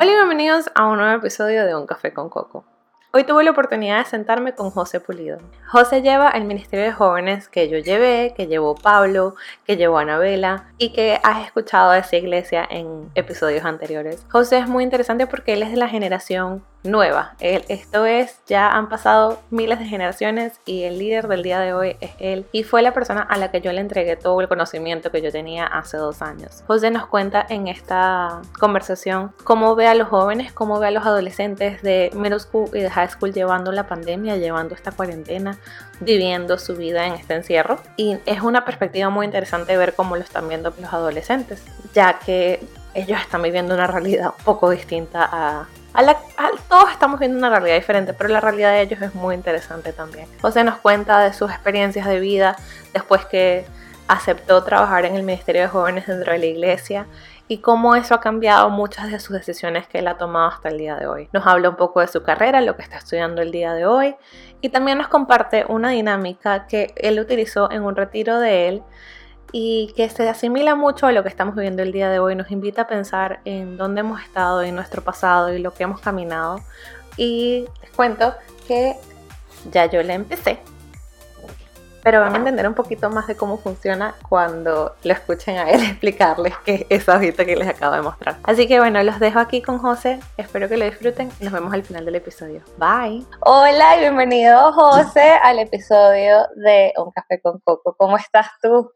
Hola y bienvenidos a un nuevo episodio de Un Café con Coco. Hoy tuve la oportunidad de sentarme con José Pulido. José lleva el Ministerio de Jóvenes que yo llevé, que llevó Pablo, que llevó Anabela y que has escuchado de esa iglesia en episodios anteriores. José es muy interesante porque él es de la generación nueva. esto es, ya han pasado miles de generaciones y el líder del día de hoy es él. Y fue la persona a la que yo le entregué todo el conocimiento que yo tenía hace dos años. José nos cuenta en esta conversación cómo ve a los jóvenes, cómo ve a los adolescentes de middle school y de high school llevando la pandemia, llevando esta cuarentena, viviendo su vida en este encierro. Y es una perspectiva muy interesante ver cómo lo están viendo los adolescentes, ya que ellos están viviendo una realidad un poco distinta a todos estamos viendo una realidad diferente, pero la realidad de ellos es muy interesante también. José nos cuenta de sus experiencias de vida después que aceptó trabajar en el Ministerio de Jóvenes dentro de la iglesia y cómo eso ha cambiado muchas de sus decisiones que él ha tomado hasta el día de hoy. Nos habla un poco de su carrera, lo que está estudiando el día de hoy y también nos comparte una dinámica que él utilizó en un retiro de él y que se asimila mucho a lo que estamos viviendo el día de hoy, nos invita a pensar en dónde hemos estado, en nuestro pasado y lo que hemos caminado. Y les cuento que ya yo le empecé, pero van a entender un poquito más de cómo funciona cuando lo escuchen a él explicarles qué es esa hojita que les acabo de mostrar. Así que bueno, los dejo aquí con José, espero que lo disfruten y nos vemos al final del episodio. Bye. Hola y bienvenido José al episodio de Un Café con Coco. ¿Cómo estás tú?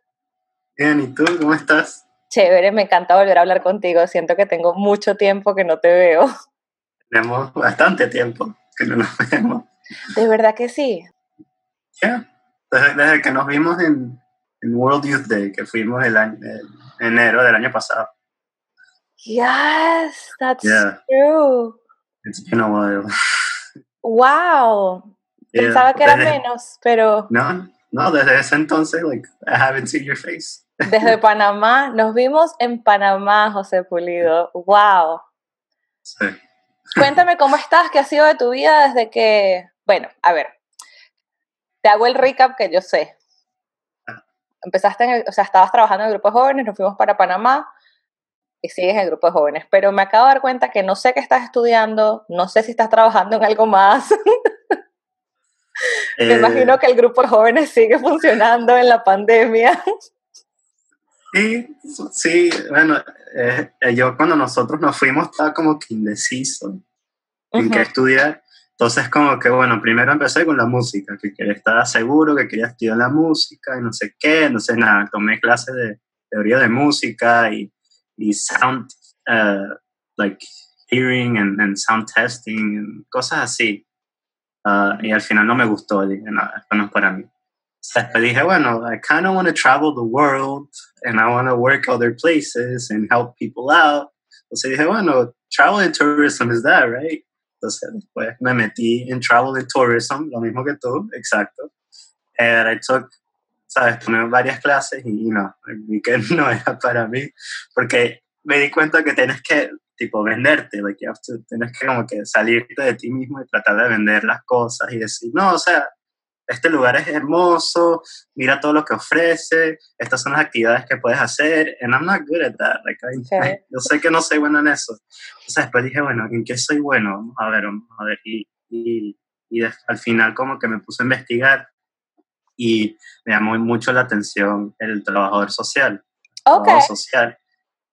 Bien, ¿y tú cómo estás? Chévere, me encanta volver a hablar contigo. Siento que tengo mucho tiempo que no te veo. Tenemos bastante tiempo que no nos vemos. ¿De verdad que sí? Ya, desde, que nos vimos en, World Youth Day, que fuimos el, año, enero del año pasado. Yes, that's true. It's been a while. Wow. Pensaba que era menos, pero... No, no, desde ese entonces, like, I haven't seen your face. Desde Panamá, nos vimos en Panamá, José Pulido. ¡Wow! Sí. Cuéntame cómo estás, qué ha sido de tu vida desde que. Bueno, a ver, te hago el recap que yo sé. Ah. Empezaste, en el, o sea, estabas trabajando en el grupo de jóvenes, nos fuimos para Panamá y sigues en el grupo de jóvenes, pero me acabo de dar cuenta que no sé qué estás estudiando, no sé si estás trabajando en algo más. Me imagino que el grupo de jóvenes sigue funcionando en la pandemia. Sí, sí, bueno, eh, eh, yo cuando nosotros nos fuimos estaba como que indeciso en qué estudiar. Entonces como que, bueno, primero empecé con la música, que quería estar seguro, que quería estudiar la música y no sé qué, no sé nada, tomé clases de teoría de música y, y sound, uh, like hearing and, and sound testing, and cosas así. Uh, y al final no me gustó, dije, no, esto no es para mí. Después dije, bueno, I kind of want to travel the world and I want to work other places and help people out. Entonces dije, bueno, travel and tourism is that, right? Entonces después me metí en travel and tourism, lo mismo que tú, exacto. And I took, sabes, tomé varias clases y no, vi que no era para mí, porque me di cuenta que tienes que tipo venderte, have to, tienes que como que salirte de ti mismo y tratar de vender las cosas y decir, no, o sea, este lugar es hermoso, mira todo lo que ofrece, estas son las actividades que puedes hacer, and I'm not good at that, like, yo sé que no soy bueno en eso. Entonces después dije, bueno, ¿en qué soy bueno? Vamos a ver, vamos a ver, y, y, y al final como que me puse a investigar y me llamó mucho la atención el trabajador social. Okay. social.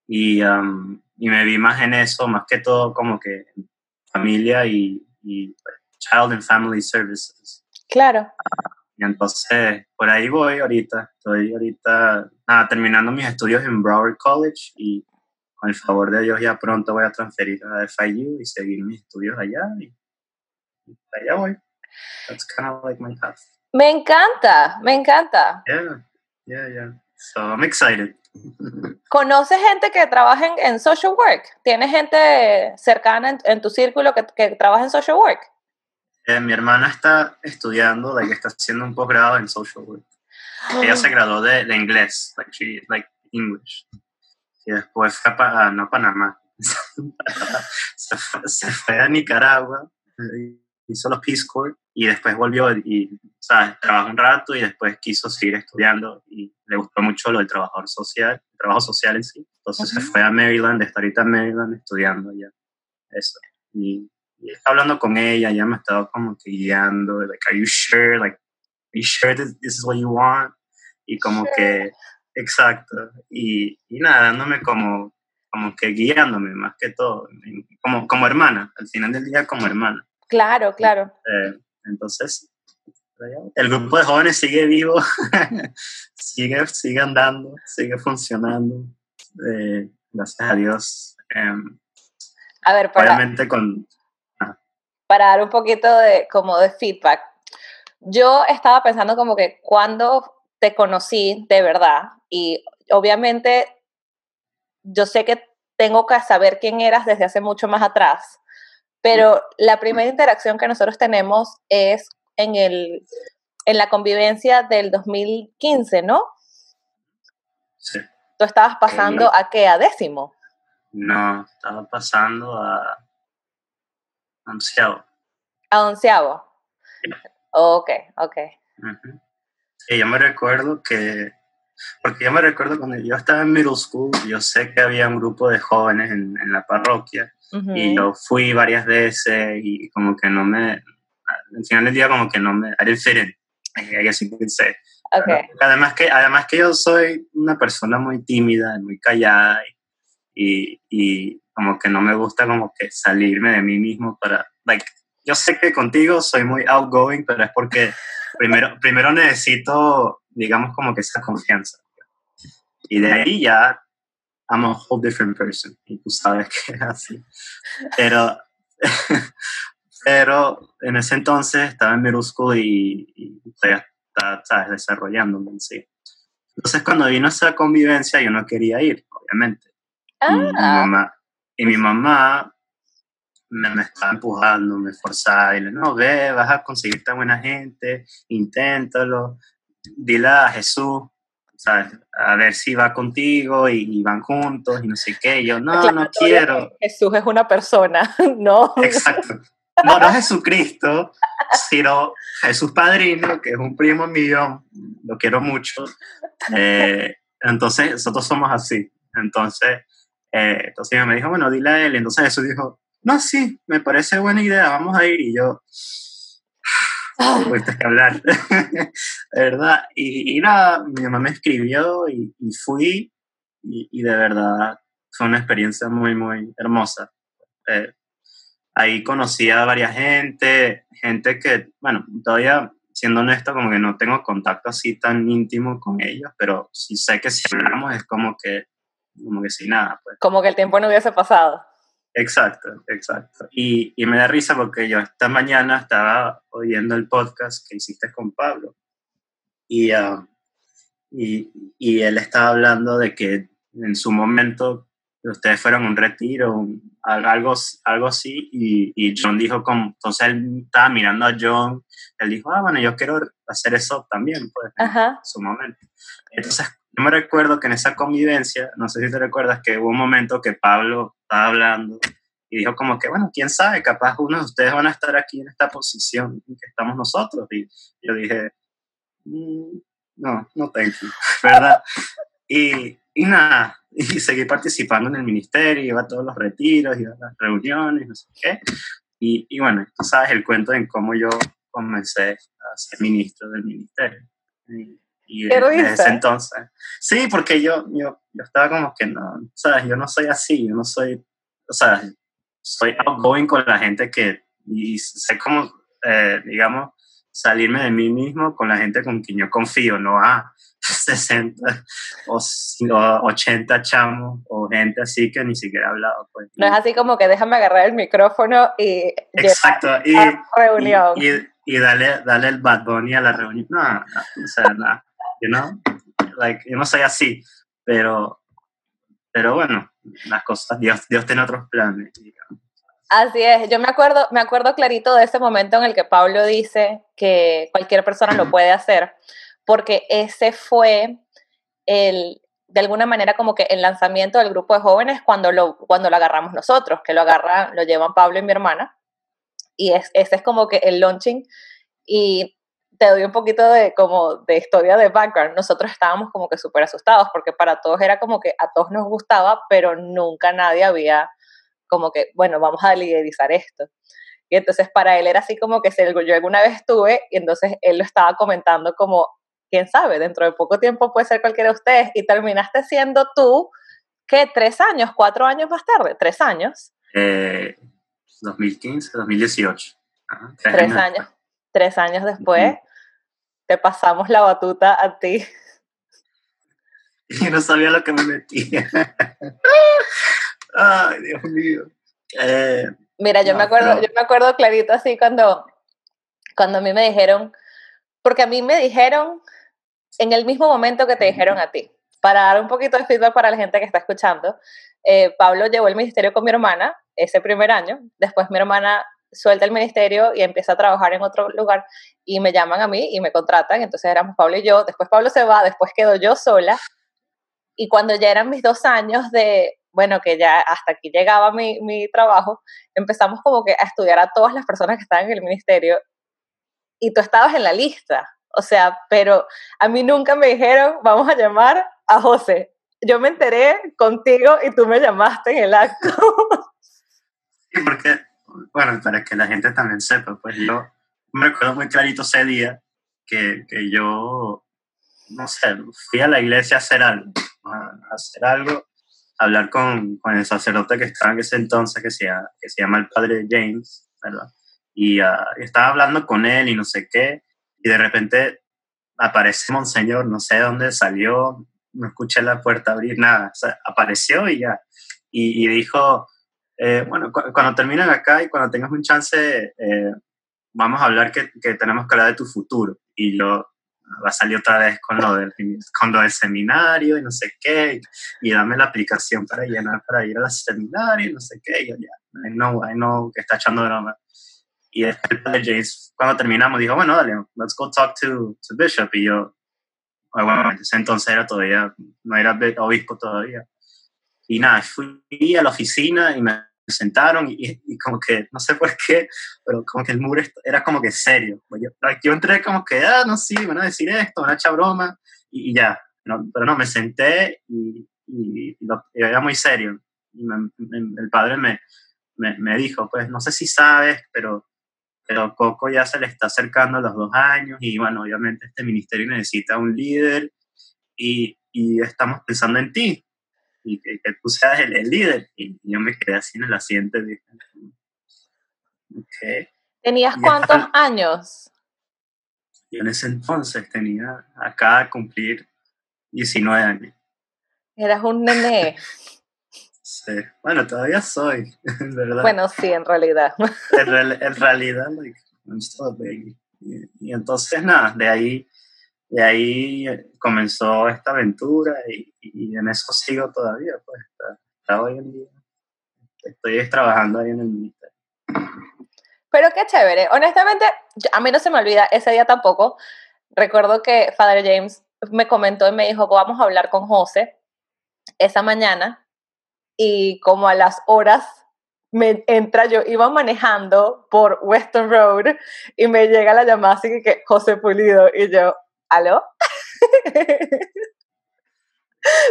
Y, um, y me vi más en eso, más que todo como que familia y, y Child and Family Services. Claro. y entonces, por ahí voy ahorita. Estoy ahorita nada, terminando mis estudios en Broward College y con el favor de Dios ya pronto voy a transferir a FIU y seguir mis estudios allá y, allá voy. That's kind of like my path. Me encanta, me encanta. Yeah, yeah, yeah. So I'm excited. ¿Conoces gente que trabaja en, social work? ¿Tienes gente cercana en, tu círculo que, que, trabaja en social work? Eh, mi hermana está estudiando, que está haciendo un posgrado en social work. Ella se graduó de, de inglés, like, like English. Y después fue a, no Panamá, se, fue, se fue a Nicaragua, hizo los Peace Corps y después volvió y, ¿sabes? Trabajó un rato y después quiso seguir estudiando y le gustó mucho lo del trabajador social, el trabajo social en sí. Entonces se fue a Maryland, está ahorita en Maryland estudiando ya. eso. Y, hablando con ella, ya me estaba como que guiando, like, are you sure? Like, are you sure this, is what you want? Y como que, exacto. Y, y nada, dándome como, como que guiándome más que todo, como, como hermana, al final del día como hermana. Claro, claro. Eh, entonces, el grupo de jóvenes sigue vivo, sigue, sigue andando, sigue funcionando. Eh, gracias a Dios. Em, a ver, para, con... para dar un poquito de, como de feedback, yo estaba pensando como que cuando te conocí de verdad, y obviamente yo sé que tengo que saber quién eras desde hace mucho más atrás, pero la primera interacción que nosotros tenemos es en, el, en la convivencia del 2015, ¿no? Sí. ¿Tú estabas pasando a qué? ¿A décimo? No, estaba pasando a onceavo. ¿A onceavo? Ok, ok. Sí, yo me recuerdo que, porque yo me recuerdo cuando yo estaba en middle school, yo sé que había un grupo de jóvenes en, en la parroquia y yo fui varias veces y como que no me, al final del día como que no me, I didn't fit in, I guess you could say. Okay. Además que, además que yo soy una persona muy tímida, muy callada y, y, como que no me gusta como que salirme de mí mismo para, like, yo sé que contigo soy muy outgoing, pero es porque primero, primero necesito, digamos, como que esa confianza. Y de ahí ya I'm a whole different person. Y tú sabes que es así. Pero, pero en ese entonces estaba en middle school y, y estaba, ¿sabes? desarrollándome en sí. Entonces cuando vino esa convivencia yo no quería ir, obviamente. Y, mi Ah, mamá, y mi mamá me, me estaba empujando, me forzaba, y le no, ve, vas a conseguir tan buena gente, inténtalo, dile a Jesús, ¿sabes? A ver si va contigo y, y van juntos y no sé qué. Y yo, no, claro, no quiero. Jesús es una persona, ¿no? Exacto. No, no Jesucristo, sino Jesús Padrino, que es un primo mío, lo quiero mucho. Eh, entonces, nosotros somos así. Entonces, eh, entonces me dijo, bueno, dile a él. Entonces Jesús dijo, no, sí, me parece buena idea, vamos a ir. Y yo, tuviste que hablar, ¿verdad? Y, y, nada, mi mamá me escribió y, y fui y, y, de verdad fue una experiencia muy, muy hermosa. Eh, ahí conocí a varias gente, gente que, bueno, todavía siendo honesto, como que no tengo contacto así tan íntimo con ellos, pero sí sé que si hablamos es como que, como que sin nada. Pues. Como que el tiempo no hubiese pasado. Exacto, exacto. Y, y, me da risa porque yo esta mañana estaba oyendo el podcast que hiciste con Pablo y, uh, y, y, él estaba hablando de que en su momento ustedes fueron un retiro, un, algo, algo así, y, y, John dijo, como, entonces él estaba mirando a John, él dijo, ah, bueno, yo quiero hacer eso también, pues, Ajá. en su momento. Entonces, yo me recuerdo que en esa convivencia, no sé si te recuerdas, que hubo un momento que Pablo estaba hablando y dijo como que, bueno, quién sabe, capaz uno de ustedes van a estar aquí en esta posición en que estamos nosotros. Y yo dije, mm, no, no tengo, ¿verdad? y, y nada, y seguí participando en el ministerio, iba a todos los retiros, iba a las reuniones, no sé qué. Y, y bueno, tú sabes el cuento en cómo yo comencé a ser ministro del ministerio. Y, y desde ese entonces. Sí, porque yo, yo, yo estaba como que no, ¿sabes? Yo no soy así, yo no soy, o sea, soy outgoing con la gente que, y sé cómo, eh, digamos, salirme de mí mismo con la gente con quien yo confío, no a 60 o, o 80 chamos o gente así que ni siquiera he hablado. Pues. No es así como que déjame agarrar el micrófono y... Exacto, y, reunión. y, y, y, darle, darle el Bad Bunny a la reunión. No, no, o sea, no you know? Like, yo no soy así, pero, pero bueno, las cosas, Dios, Dios tiene otros planes. Así es, yo me acuerdo, me acuerdo clarito de ese momento en el que Pablo dice que cualquier persona lo puede hacer, porque ese fue el, de alguna manera como que el lanzamiento del grupo de jóvenes cuando lo, cuando lo agarramos nosotros, que lo agarra, lo llevan Pablo y mi hermana, y es, ese es como que el launching, y te doy un poquito de como de historia de background. Nosotros estábamos como que súper asustados porque para todos era como que a todos nos gustaba, pero nunca nadie había como que, bueno, vamos a liderizar esto. Y entonces para él era así como que yo alguna vez estuve y entonces él lo estaba comentando como, quién sabe, dentro de poco tiempo puede ser cualquiera de ustedes y terminaste siendo tú, ¿qué? ¿Tres años? ¿Cuatro años más tarde? ¿Tres años? Eh, 2015, 2018. tres, años. Tres años después, te pasamos la batuta a ti. Y no sabía lo que me metía. Ay, Dios mío. Eh, Mira, yo me acuerdo, yo me acuerdo clarito así cuando, cuando a mí me dijeron, porque a mí me dijeron en el mismo momento que te dijeron a ti. Para dar un poquito de feedback para la gente que está escuchando, eh, Pablo llevó el ministerio con mi hermana ese primer año. Después mi hermana suelta el ministerio y empieza a trabajar en otro lugar y me llaman a mí y me contratan. Entonces éramos Pablo y yo. Después Pablo se va, después quedo yo sola. Y cuando ya eran mis dos años de, bueno, que ya hasta aquí llegaba mi, mi trabajo, empezamos como que a estudiar a todas las personas que estaban en el ministerio y tú estabas en la lista. O sea, pero a mí nunca me dijeron, vamos a llamar a José. Yo me enteré contigo y tú me llamaste en el acto. Sí, porque, bueno, para que la gente también sepa, pues yo me recuerdo muy clarito ese día que, que yo, no sé, fui a la iglesia a hacer algo, a hacer algo, a hablar con, con el sacerdote que estaba en ese entonces, que se, que se llama el padre James, ¿verdad? Y uh, estaba hablando con él y no sé qué, y de repente aparece Monseñor, no sé dónde salió, no escuché la puerta abrir, nada, o sea, apareció y ya, y, y dijo, eh, bueno, cu cuando terminen acá y cuando tengas un chance, eh, vamos a hablar que, que, tenemos que hablar de tu futuro, y lo va a salir otra vez con lo, del, con lo del seminario y no sé qué, y, y dame la aplicación para llenar para ir al seminario y no sé qué, y yo ya, I know, I know que está echando broma. Y después padre James, cuando terminamos, dijo, bueno, dale, let's go talk to, to Bishop. Y yo, bueno, entonces era todavía, no era obispo todavía. Y nada, fui a la oficina y me sentaron y, y, como que, no sé por qué, pero como que el muro era como que serio. Yo, yo entré como que, ah, no, sí, van a decir esto, van a echar broma y, y ya. No, pero no, me senté y, y, lo, era muy serio. Y me, me, el padre me, me, me dijo, pues no sé si sabes, pero pero Coco ya se le está acercando a los dos años y bueno, obviamente este ministerio necesita un líder y, y estamos pensando en ti y que, que tú seas el, el, líder. Y yo me quedé así en el asiento y okay. ¿Tenías cuántos ya, años? Yo en ese entonces tenía, acá de cumplir 19 años. Eras un nené. Sí. Bueno, todavía soy, ¿verdad? Bueno, sí, en realidad. En, real, en realidad, like, I'm still a baby. Y, y, entonces, nada, de ahí, de ahí comenzó esta aventura y, y en eso sigo todavía, pues, hasta, hoy en día. Estoy trabajando ahí en el ministerio. Pero qué chévere. Honestamente, a mí no se me olvida ese día tampoco. Recuerdo que Father James me comentó y me dijo, vamos a hablar con José esa mañana y como a las horas me entra, yo iba manejando por Western Road y me llega la llamada así que, que José Pulido y yo, ¿aló?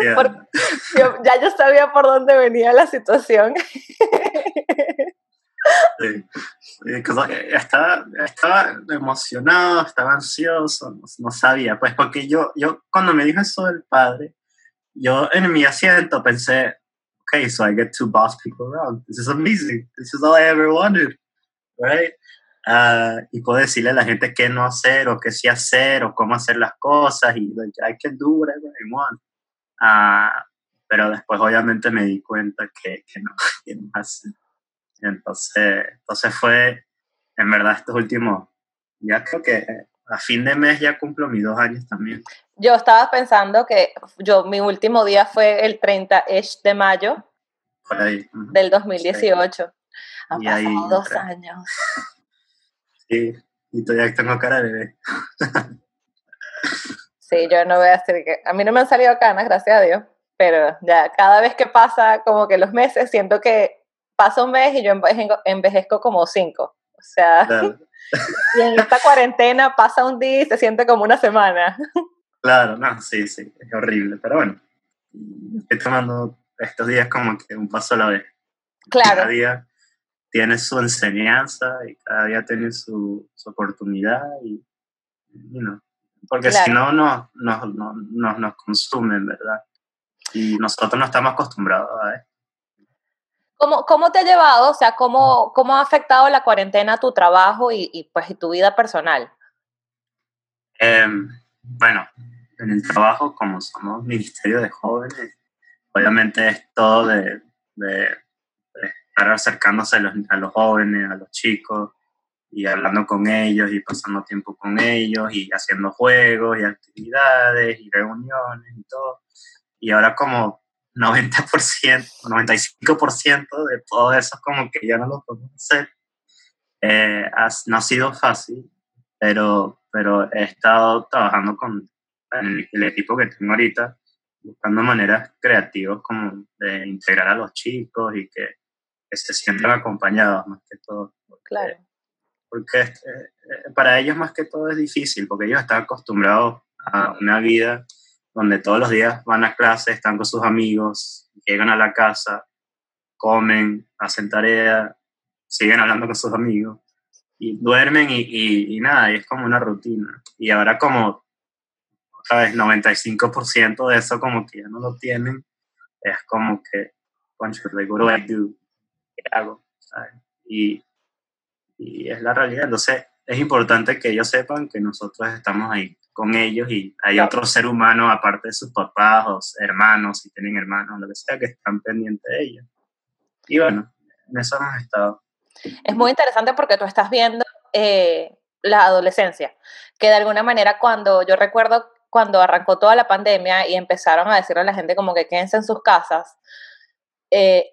Yeah. Por, yo, ya yo sabía por dónde venía la situación. Sí. Estaba, estaba emocionado, estaba ansioso, no, no, sabía, pues porque yo, yo cuando me dijo eso del padre, yo en mi asiento pensé, okay, so I get to boss people around. This is amazing. This is all I ever wanted, right? Uh, y puedo decirle a la gente qué no hacer o qué sí hacer o cómo hacer las cosas y like, I can do whatever I want. Uh, pero después obviamente me di cuenta que, que no, que no hace. Entonces, entonces fue, en verdad, estos últimos, ya creo que a fin de mes ya cumplo mis dos años también. Yo estaba pensando que yo mi último día fue el 30 de mayo Por ahí. Uh -huh. del 2018. Sí. Han y pasado ahí, dos años. Sí, y todavía tengo cara de bebé. sí, yo no voy a decir que... A mí no me han salido canas, gracias a Dios, pero ya cada vez que pasa como que los meses, siento que pasa un mes y yo envejezco, envejezco como cinco. O sea, claro. y en esta cuarentena pasa un día y se siente como una semana. Claro, no, sí, sí, es horrible, pero bueno, estoy tomando estos días como que un paso a la vez. Claro. Cada día tiene su enseñanza y cada día tiene su, su oportunidad y, porque si no, no, no, no, nos consumen, ¿verdad? Y nosotros no estamos acostumbrados a esto. ¿Cómo, ¿Cómo, te ha llevado, o sea, cómo, cómo ha afectado la cuarentena a tu trabajo y, y pues, y tu vida personal? Em, bueno, en el trabajo, como somos Ministerio de Jóvenes, obviamente es todo de, de, estar acercándose a los, a los, jóvenes, a los chicos, y hablando con ellos y pasando tiempo con ellos y haciendo juegos y actividades y reuniones y todo. Y ahora como 90%, 95% de todo eso como que ya no lo podemos hacer. Eh, no ha sido fácil, pero, pero he estado trabajando con el, equipo que tengo ahorita, buscando maneras creativas como de integrar a los chicos y que, que se sientan acompañados más que todo. claro. Porque eh, para ellos más que todo es difícil, porque ellos están acostumbrados a una vida donde todos los días van a clase, están con sus amigos, llegan a la casa, comen, hacen tarea, siguen hablando con sus amigos y duermen y, y, nada, y es como una rutina. Y ahora como, otra vez, 95% de eso como que ya no lo tienen, es como que, what do I do? ¿Qué hago? Y, y es la realidad. Entonces, es importante que ellos sepan que nosotros estamos ahí con ellos y hay otro ser humano aparte de sus papás o hermanos, si tienen hermanos, lo que sea, que están pendientes de ellos. Y bueno, en eso hemos estado. Es muy interesante porque tú estás viendo eh, la adolescencia, que de alguna manera cuando yo recuerdo cuando arrancó toda la pandemia y empezaron a decirle a la gente como que quédense en sus casas, eh,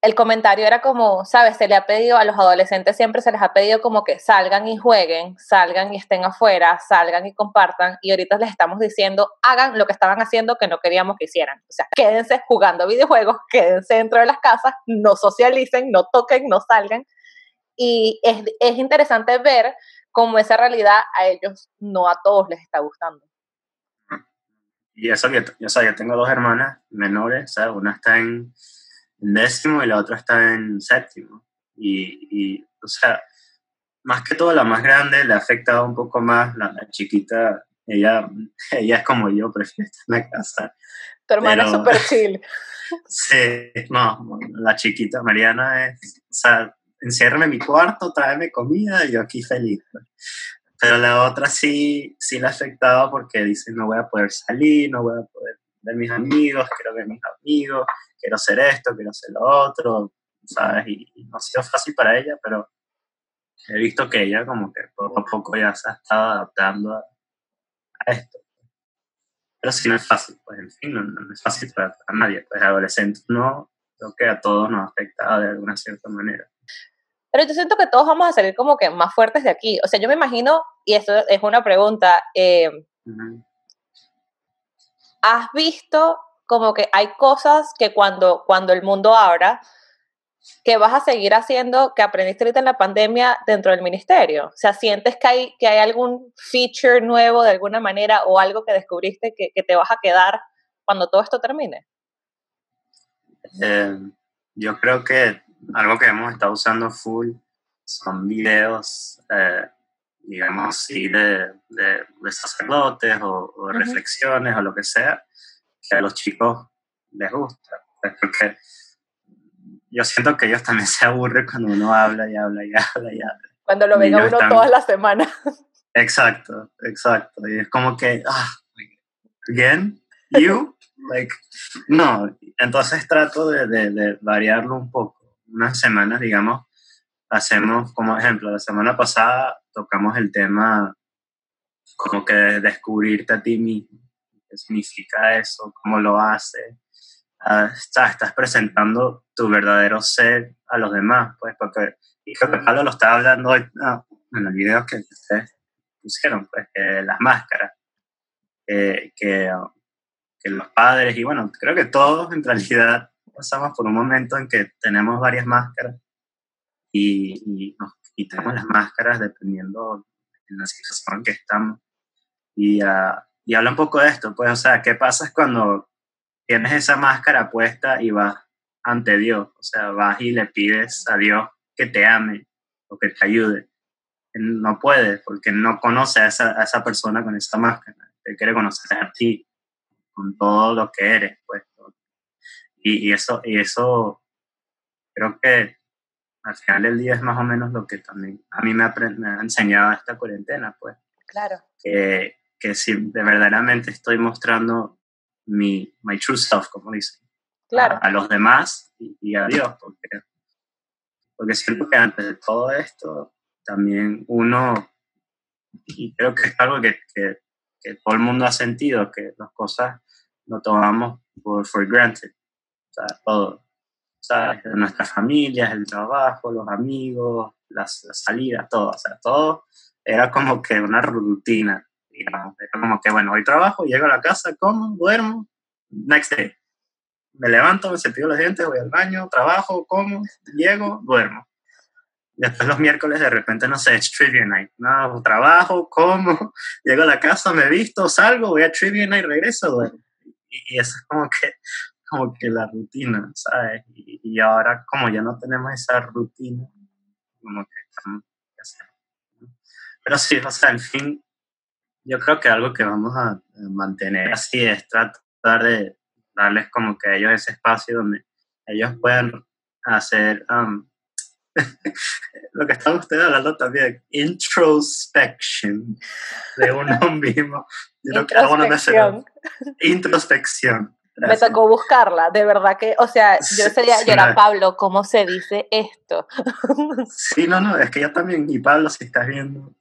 el comentario era como, sabes, se le ha pedido a los adolescentes siempre se les ha pedido como que salgan y jueguen, salgan y estén afuera, salgan y compartan y ahorita les estamos diciendo, hagan lo que estaban haciendo que no queríamos que hicieran. O sea, quédense jugando videojuegos, quédense dentro de las casas, no socialicen, no toquen, no salgan. Y es, es interesante ver cómo esa realidad a ellos no a todos les está gustando. Y eso que yo, yo tengo dos hermanas menores, ¿sabes? Una está en en décimo y la otra está en séptimo. Y, o sea, más que todo la más grande le ha afectado un poco más, la, chiquita, ella, ella es como yo, prefiere estar en la casa. Tu hermana es súper chill. Sí, no, la chiquita Mariana es, o sea, enciérrame en mi cuarto, tráeme comida y yo aquí feliz. Pero la otra sí, sí le ha afectado porque dice, no voy a poder salir, no voy a poder ver mis amigos, quiero ver mis amigos, quiero hacer esto, quiero hacer lo otro, ¿sabes? Y, no ha sido fácil para ella, pero he visto que ella como que poco a poco ya se ha estado adaptando a, esto. Pero sí no es fácil, pues en fin, no, es fácil para, nadie, pues adolescentes no, creo que a todos nos ha afectado de alguna cierta manera. Pero yo siento que todos vamos a salir como que más fuertes de aquí. O sea, yo me imagino, y esto es una pregunta, eh, ¿has visto como que hay cosas que cuando, cuando el mundo abra, que vas a seguir haciendo, que aprendiste ahorita en la pandemia dentro del ministerio? O sea, ¿sientes que hay, que hay algún feature nuevo de alguna manera o algo que descubriste que, te vas a quedar cuando todo esto termine? Eh, yo creo que algo que hemos estado usando full son videos, eh, digamos así, de, de, sacerdotes o, reflexiones o lo que sea, que a los chicos les gusta. Pues, porque yo siento que ellos también se aburren cuando uno habla y habla y habla y habla. Cuando lo ven a uno todas las semanas. Exacto, exacto. Y es como que, ah, again, you, like, no. Entonces trato de, de, de variarlo un poco. Unas semanas, digamos, hacemos, como ejemplo, la semana pasada tocamos el tema como que descubrirte a ti mismo qué significa eso, cómo lo hace. Ah, estás, presentando tu verdadero ser a los demás, pues, porque, y creo que Pablo lo estaba hablando hoy, en el video que ustedes pusieron, pues, que las máscaras, que, que los padres, y bueno, creo que todos en realidad pasamos por un momento en que tenemos varias máscaras y, y nos quitamos las máscaras dependiendo de la situación en que estamos. Y, uh, y habla un poco de esto, pues, o sea, ¿qué pasa cuando tienes esa máscara puesta y vas ante Dios. O sea, vas y le pides a Dios que te ame o que te ayude. no puede porque no conoce a esa, a esa persona con esa máscara. Él quiere conocer a ti con todo lo que eres. Pues. Y, y, eso, y eso creo que al final del día es más o menos lo que también a mí me ha, me ha enseñado esta cuarentena. Pues. Claro. Que, que si de verdaderamente estoy mostrando mi my true self, como dicen, claro. a, los demás y, a Dios, porque, porque siento que antes de todo esto, también uno, y creo que es algo que, que, que todo el mundo ha sentido, que las cosas lo tomamos por for granted, o sea, todo, ¿sabes? Nuestras familias, el trabajo, los amigos, las, las salidas, todo, o sea, todo era como que una rutina digamos. como que, bueno, hoy trabajo, llego a la casa, como, duermo, next day. Me levanto, me cepillo los dientes, voy al baño, trabajo, como, llego, duermo. Después los miércoles de repente, no sé, es trivia night. No, trabajo, como, llego a la casa, me visto, salgo, voy a trivia night, regreso, duermo. Y, es como que, como que la rutina, ¿sabes? Y, y ahora como ya no tenemos esa rutina, como que estamos... Pero sí, o sea, al fin, yo creo que algo que vamos a mantener así es tratar de darles como que a ellos ese espacio donde ellos puedan hacer um, lo que estaba usted hablando también, introspection de uno mismo. Introspección. Introspección. Me tocó buscarla, de verdad que, o sea, yo sería, yo era Pablo, ¿cómo se dice esto? sí, no, no, es que yo también, y Pablo, si estás viendo,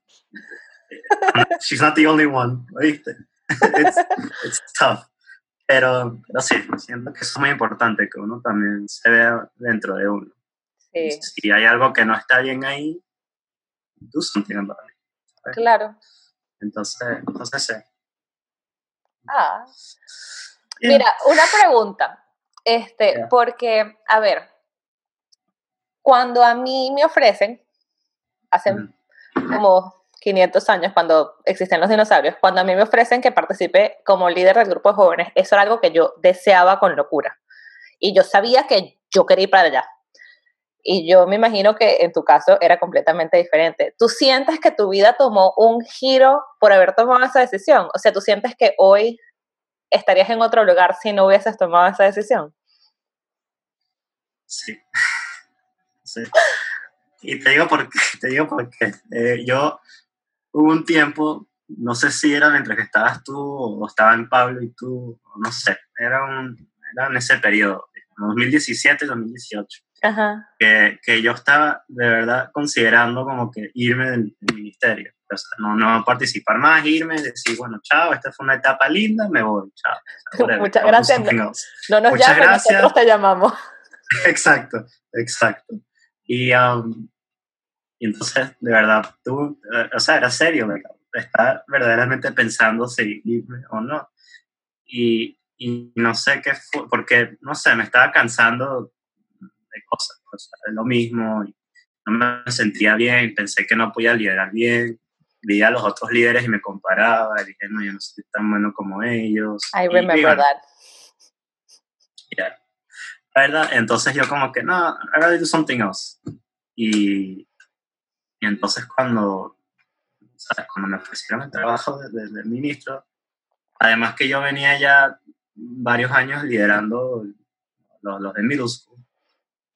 she's not the only one, ¿oíste? it's, it's tough. Pero, pero sí, siento que es muy importante que uno también se vea dentro de uno. Sí. Si hay algo que no está bien ahí, do something about it. Claro. Entonces, entonces sí. Ah. Mira, una pregunta. Este, porque, a ver, cuando a mí me ofrecen, hace como 500 años, cuando existen los dinosaurios, cuando a mí me ofrecen que participe como líder del grupo de jóvenes, eso era algo que yo deseaba con locura. Y yo sabía que yo quería ir para allá. Y yo me imagino que en tu caso era completamente diferente. ¿Tú sientes que tu vida tomó un giro por haber tomado esa decisión? O sea, ¿tú sientes que hoy estarías en otro lugar si no hubieses tomado esa decisión? Sí. sí. Y te digo por qué. Te digo porque eh, yo hubo un tiempo, no sé si era mientras que estabas tú o estaban Pablo y tú, no sé, era, un, era en ese periodo, 2017 2018. Ajá. Que, que, yo estaba de verdad considerando como que irme del, ministerio. O sea, no, no participar más, irme, decir, bueno, chao, esta fue una etapa linda, me voy, chao. Muchas gracias. No, nos Muchas gracias. nosotros te llamamos. Exacto, exacto. Y, um, y entonces, de verdad, tú, eh, o sea, era serio, ¿verdad? Estaba verdaderamente pensando si irme o no. Y, y no sé qué fue, porque, no sé, me estaba cansando de cosas, o sea, de lo mismo, y no me sentía bien, pensé que no podía liderar bien, vi a los otros líderes y me comparaba, y dije, no, yo no soy tan bueno como ellos. I remember that. Yeah. ¿Verdad? Entonces yo como que, no, I gotta do something else. Y, y entonces cuando, ¿sabes? cuando me ofrecieron el trabajo de, de, ministro, además que yo venía ya varios años liderando los, los de middle school,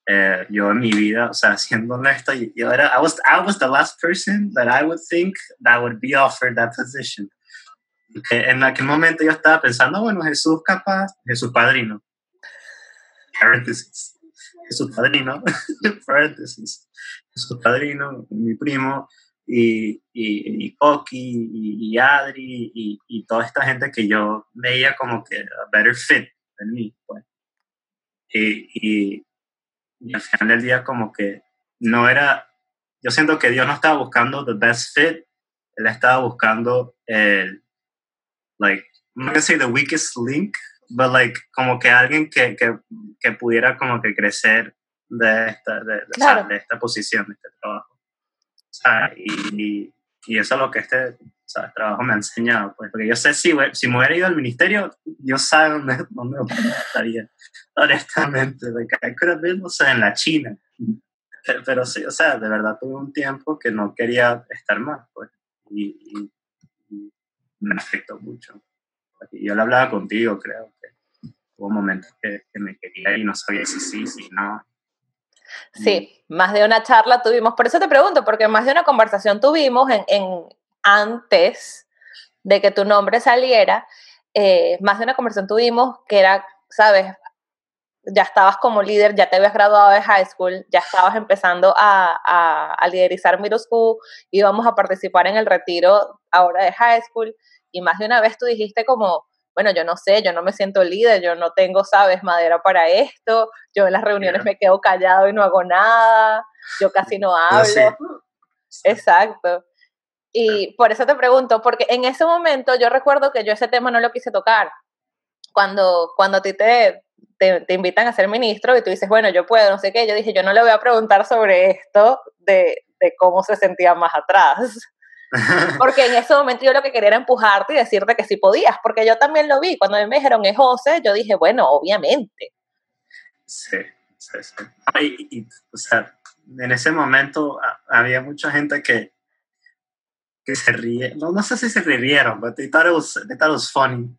eh, yo en mi vida, o sea, siendo honesto, yo era, I was, I was the last person that I would think that would be offered that position. Porque en aquel momento yo estaba pensando, bueno, Jesús capaz, Jesús padrino, paréntesis, Jesús padrino, paréntesis, su padrino, mi primo, y, y, y Koki, y, Adri, y, y, toda esta gente que yo veía como que a better fit en mí. Pues. Y, y, al final del día como que no era, yo siento que Dios no estaba buscando the best fit, Él estaba buscando el, like, no voy a decir the weakest link, but like, como que alguien que, que, que pudiera como que crecer de esta, de, esta posición, de este trabajo. y, y eso es lo que este trabajo me ha enseñado, pues, porque yo sé si, si me hubiera ido al ministerio, yo sé dónde, dónde estaría, honestamente, could have been, o sea, en la China, pero, sí, o sea, de verdad tuve un tiempo que no quería estar más, pues, y, me afectó mucho. yo lo hablaba contigo, creo que hubo momentos que, que me quería y no sabía si sí, si no, Sí, más de una charla tuvimos. Por eso te pregunto, porque más de una conversación tuvimos en, en antes de que tu nombre saliera, eh, más de una conversación tuvimos que era, sabes, ya estabas como líder, ya te habías graduado de high school, ya estabas empezando a, a, a liderizar middle school, íbamos a participar en el retiro ahora de high school, y más de una vez tú dijiste como, bueno, yo no sé, yo no me siento líder, yo no tengo, sabes, madera para esto, yo en las reuniones me quedo callado y no hago nada, yo casi no hablo. Exacto. Y por eso te pregunto, porque en ese momento yo recuerdo que yo ese tema no lo quise tocar. Cuando, cuando a ti te, te, invitan a ser ministro y tú dices, bueno, yo puedo, no sé qué, yo dije, yo no le voy a preguntar sobre esto de, de cómo se sentía más atrás. Porque en ese momento yo lo que quería era empujarte y decirte que sí podías, porque yo también lo vi. Cuando me dijeron es José, yo dije, bueno, obviamente. Sí, sí, sí. y, o sea, en ese momento había mucha gente que, que se ríe. No, no sé si se rieron, but they thought it was, they thought it was funny.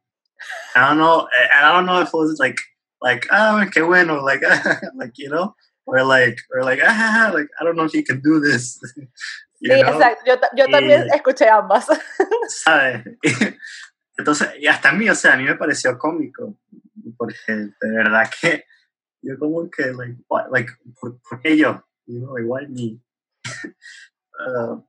I don't know, I don't know if it was like, like, ah, qué bueno, like, like, you know, or like, or like, ah, like, I don't know if you can do this. Sí, exacto. Yo, yo también escuché ambas. ¿Sabes? Entonces, y hasta a mí, o sea, a mí me pareció cómico, porque de verdad que yo como que, like, like ¿por, qué yo? You know, igual me. Uh,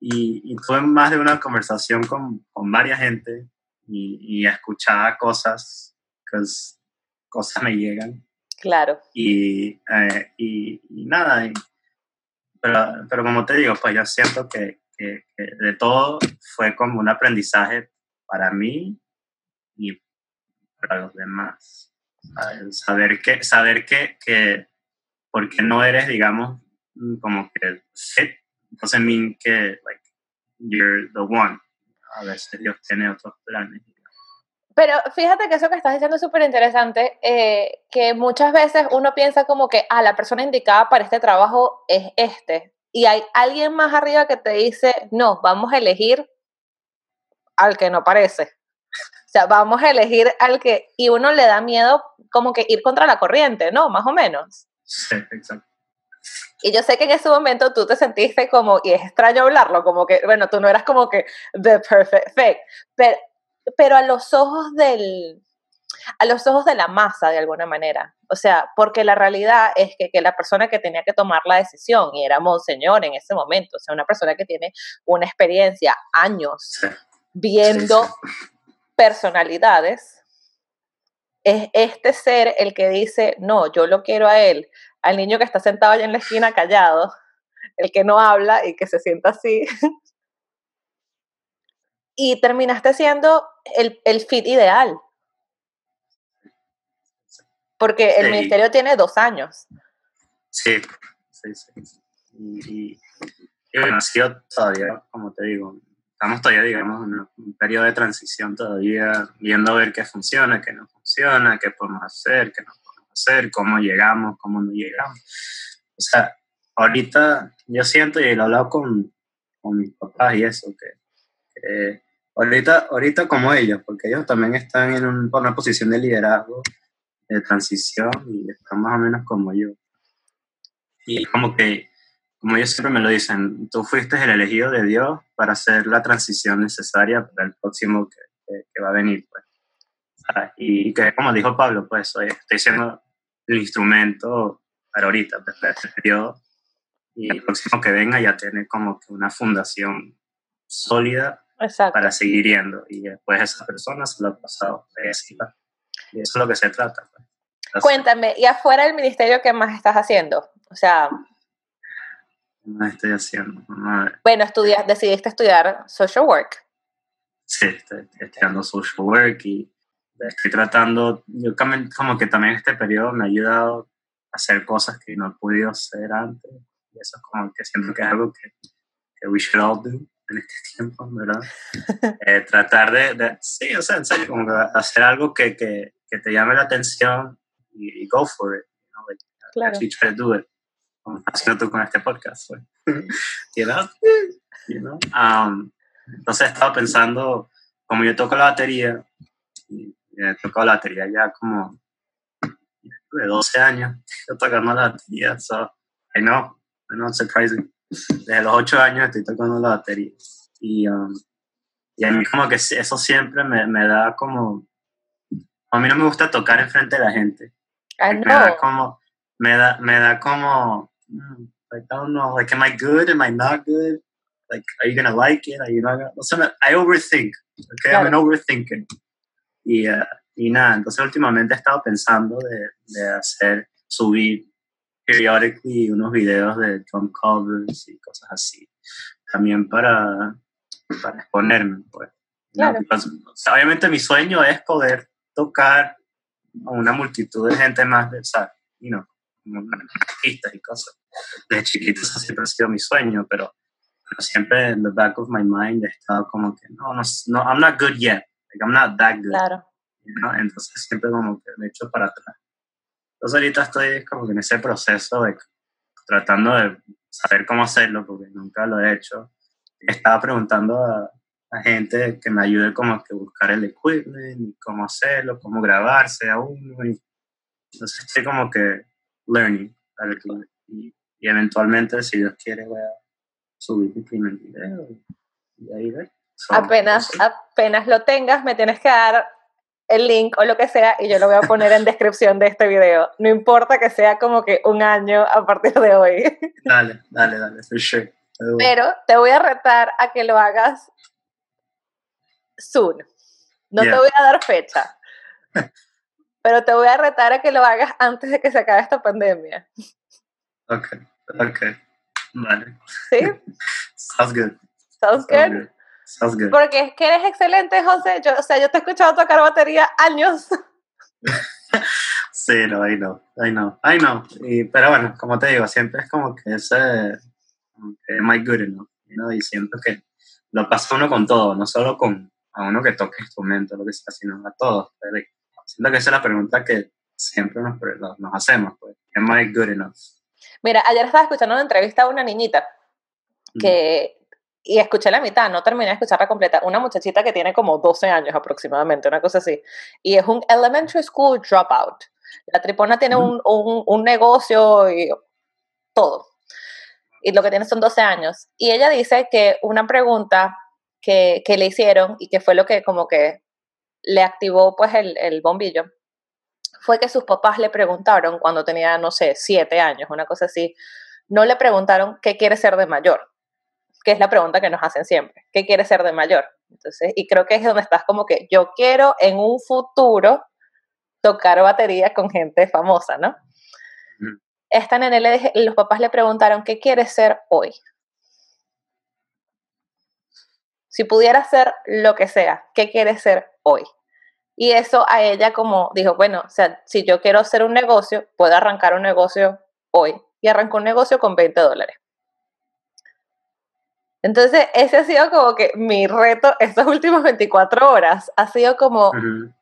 y, y, tuve más de una conversación con, con varias gente y, y escuchaba cosas, cosas me llegan. Claro. Y, eh, y, y, nada, pero, pero como te digo, pues yo siento que, que, de todo fue como un aprendizaje para mí y para los demás. Saber que, saber que, que porque no eres, digamos, como que fit, entonces mean que, like, you're the one. A veces Dios tiene otros planes. Pero fíjate que eso que estás diciendo es súper interesante, eh, que muchas veces uno piensa como que, ah, la persona indicada para este trabajo es este, y hay alguien más arriba que te dice, no, vamos a elegir al que no parece. O sea, vamos a elegir al que, y uno le da miedo como que ir contra la corriente, ¿no? Más o menos. Sí, exacto. Y yo sé que en ese momento tú te sentiste como, y es extraño hablarlo, como que, bueno, tú no eras como que the perfect fake, pero, pero a los ojos del, a los ojos de la masa de alguna manera. O sea, porque la realidad es que, que, la persona que tenía que tomar la decisión, y era Monseñor en ese momento, o sea, una persona que tiene una experiencia, años, viendo personalidades, es este ser el que dice, no, yo lo quiero a él, al niño que está sentado allá en la esquina callado, el que no habla y que se sienta así. y terminaste siendo el, el fit ideal porque el ministerio tiene dos años. Sí, sí, sí. Y, bueno, ha sido todavía, como te digo, estamos todavía, digamos, en un periodo de transición todavía, viendo a ver qué funciona, qué no funciona, qué podemos hacer, qué no podemos hacer, cómo llegamos, cómo no llegamos. O sea, ahorita yo siento, y lo he hablado con, con mis papás y eso, que, ahorita, ahorita como ellos, porque ellos también están en una posición de liderazgo, de transición y están más o menos como yo. Y como que, como ellos siempre me lo dicen, tú fuiste el elegido de Dios para hacer la transición necesaria para el próximo que, que, va a venir. Pues. Y que, como dijo Pablo, pues estoy siendo el instrumento para ahorita, para este periodo. Y el próximo que venga ya tiene como que una fundación sólida para seguir yendo. Y después esa persona se lo ha pasado. Y eso es lo que se trata. Pues. Cuéntame, ¿y afuera del ministerio qué más estás haciendo? O sea... ¿Qué más estoy haciendo? Bueno, estudias, decidiste estudiar social work. Sí, estoy, estudiando social work y estoy tratando, yo como que también este periodo me ha ayudado a hacer cosas que no he podido hacer antes. Y eso es como que siento que es algo que, que we should all do. en este tiempo, ¿verdad? Eh, tratar de, sí, o sea, en serio, como que hacer algo que, que, que te llame la atención y, go for it, you know, like, claro. actually try to do it, como haciendo tú con este podcast, pues. you know, you know? Um, entonces he estado pensando, como yo toco la batería, y he tocado la batería ya como de 12 años, yo tocando la batería, so I know, I know it's surprising. Desde los 8 años estoy tocando la batería. Y, um, y a mí como que eso siempre me, me, da como... A mí no me gusta tocar enfrente de la gente. I Me da como... Me da, me da como... Mm, like, I don't know, like, am I good? Am I not good? Like, are you gonna like it? Are you not gonna... O sea, I overthink, okay? I'm an overthinker. Y, uh, y nada, entonces últimamente he estado pensando de, de hacer, subir periodically unos videos de drum covers y cosas así. También para, para exponerme, pues. Claro. obviamente mi sueño es poder tocar a una multitud de gente más de, o you know, artistas y cosas. Desde chiquito eso siempre ha sido mi sueño, pero, pero siempre en the back of my mind he estado como que, no, no, no I'm not good yet. Like, I'm not that good. Claro. Entonces siempre como que me echo para atrás. Entonces ahorita estoy como que en ese proceso de tratando de saber cómo hacerlo, porque nunca lo he hecho. Estaba preguntando a, gente que me ayude como que buscar el equipment, y cómo hacerlo, cómo grabarse a uno. Y, entonces estoy como que learning. Y, y, eventualmente, si Dios quiere, voy a subir mi primer video. Y ahí ve. Apenas, apenas lo tengas, me tienes que dar el link o lo que sea y yo lo voy a poner en descripción de este video. No importa que sea como que un año a partir de hoy. Dale, dale, dale, for sure. Pero te voy a retar a que lo hagas soon. No te voy a dar fecha. pero te voy a retar a que lo hagas antes de que se acabe esta pandemia. Ok, ok. Vale. ¿Sí? Sounds good. Sounds, good. Porque es que eres excelente, José. Yo, o sea, yo te he escuchado tocar batería años. sí, no, ahí no, ahí no, ahí no. Y, pero bueno, como te digo, siempre es como que ese, que my good enough, ¿no? Y siento que lo pasa uno con todo, no solo con a uno que toque instrumento, lo que sea, sino a todos. siento que esa es la pregunta que siempre nos, nos hacemos, pues, am I good enough? Mira, ayer estaba escuchando una entrevista a una niñita que y escuché la mitad, no terminé de escucharla completa, una muchachita que tiene como 12 años aproximadamente, una cosa así, y es un elementary school dropout. La tripona tiene un, un, un, negocio y todo. Y lo que tiene son 12 años. Y ella dice que una pregunta que, que le hicieron y que fue lo que como que le activó pues el, el bombillo, fue que sus papás le preguntaron cuando tenía, no sé, 7 años, una cosa así, no le preguntaron qué quiere ser de mayor que es la pregunta que nos hacen siempre. ¿Qué quieres ser de mayor? Entonces, y creo que es donde estás como que yo quiero en un futuro tocar batería con gente famosa, ¿no? Esta nene le los papás le preguntaron, ¿qué quieres ser hoy? Si pudiera ser lo que sea, ¿qué quieres ser hoy? Y eso a ella como dijo, bueno, o sea, si yo quiero hacer un negocio, puedo arrancar un negocio hoy. Y arrancó un negocio con 20 dólares. Entonces, ese ha sido como que mi reto estas últimas 24 horas. Ha sido como,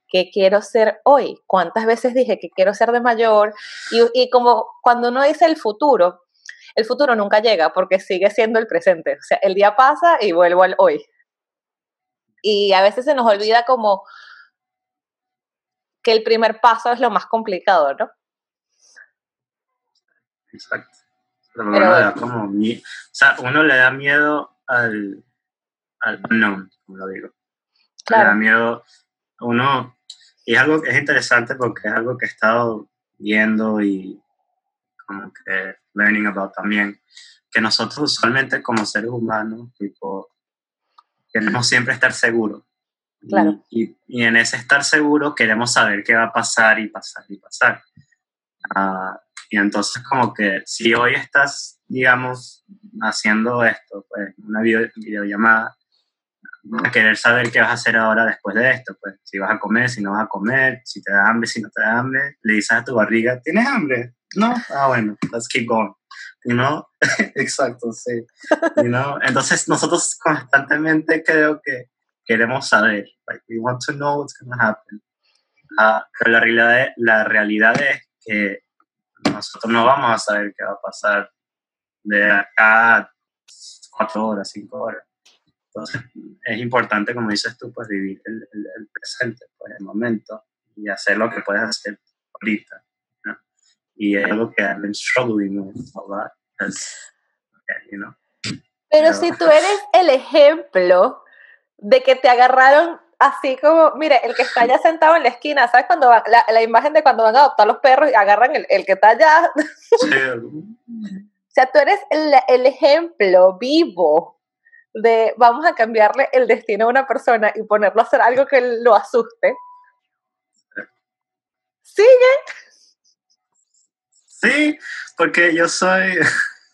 ¿qué quiero ser hoy? ¿Cuántas veces dije que quiero ser de mayor? Y, y, como cuando uno dice el futuro, el futuro nunca llega porque sigue siendo el presente. O sea, el día pasa y vuelvo al hoy. Y a veces se nos olvida como que el primer paso es lo más complicado, ¿no? Exacto. Pero uno, le da como, o sea, uno le da miedo al, al unknown, como lo digo. Le da miedo uno, y es algo que es interesante porque es algo que he estado viendo y como que learning about también, que nosotros usualmente como seres humanos, tipo, queremos siempre estar seguros. Claro. Y, y, en ese estar seguro queremos saber qué va a pasar y pasar y pasar. Uh, y entonces como que si hoy estás, digamos, haciendo esto, pues una video, videollamada, a querer saber qué vas a hacer ahora después de esto, pues si vas a comer, si no vas a comer, si te da hambre, si no te da hambre, le dices a tu barriga, ¿tienes hambre? No, ah bueno, let's keep going. you know? Exacto, sí. You know? Entonces nosotros constantemente creo que queremos saber, like, we want to know what's going to happen. Uh, pero la realidad, la realidad es que nosotros no vamos a saber qué va a pasar de acá cuatro horas, cinco horas. Entonces, es importante, como dices tú, pues vivir el, el, presente, pues el momento, y hacer lo que puedes hacer ahorita. Y es algo que I've been struggling with a lot, you know. Pero, si tú eres el ejemplo de que te agarraron así como, mire, el que está allá sentado en la esquina, ¿sabes? Cuando la, la, imagen de cuando van a adoptar los perros y agarran el, el que está allá. Sí. o sea, tú eres el, el, ejemplo vivo de vamos a cambiarle el destino a una persona y ponerlo a hacer algo que lo asuste. ¿Sigue? Sí, porque yo soy,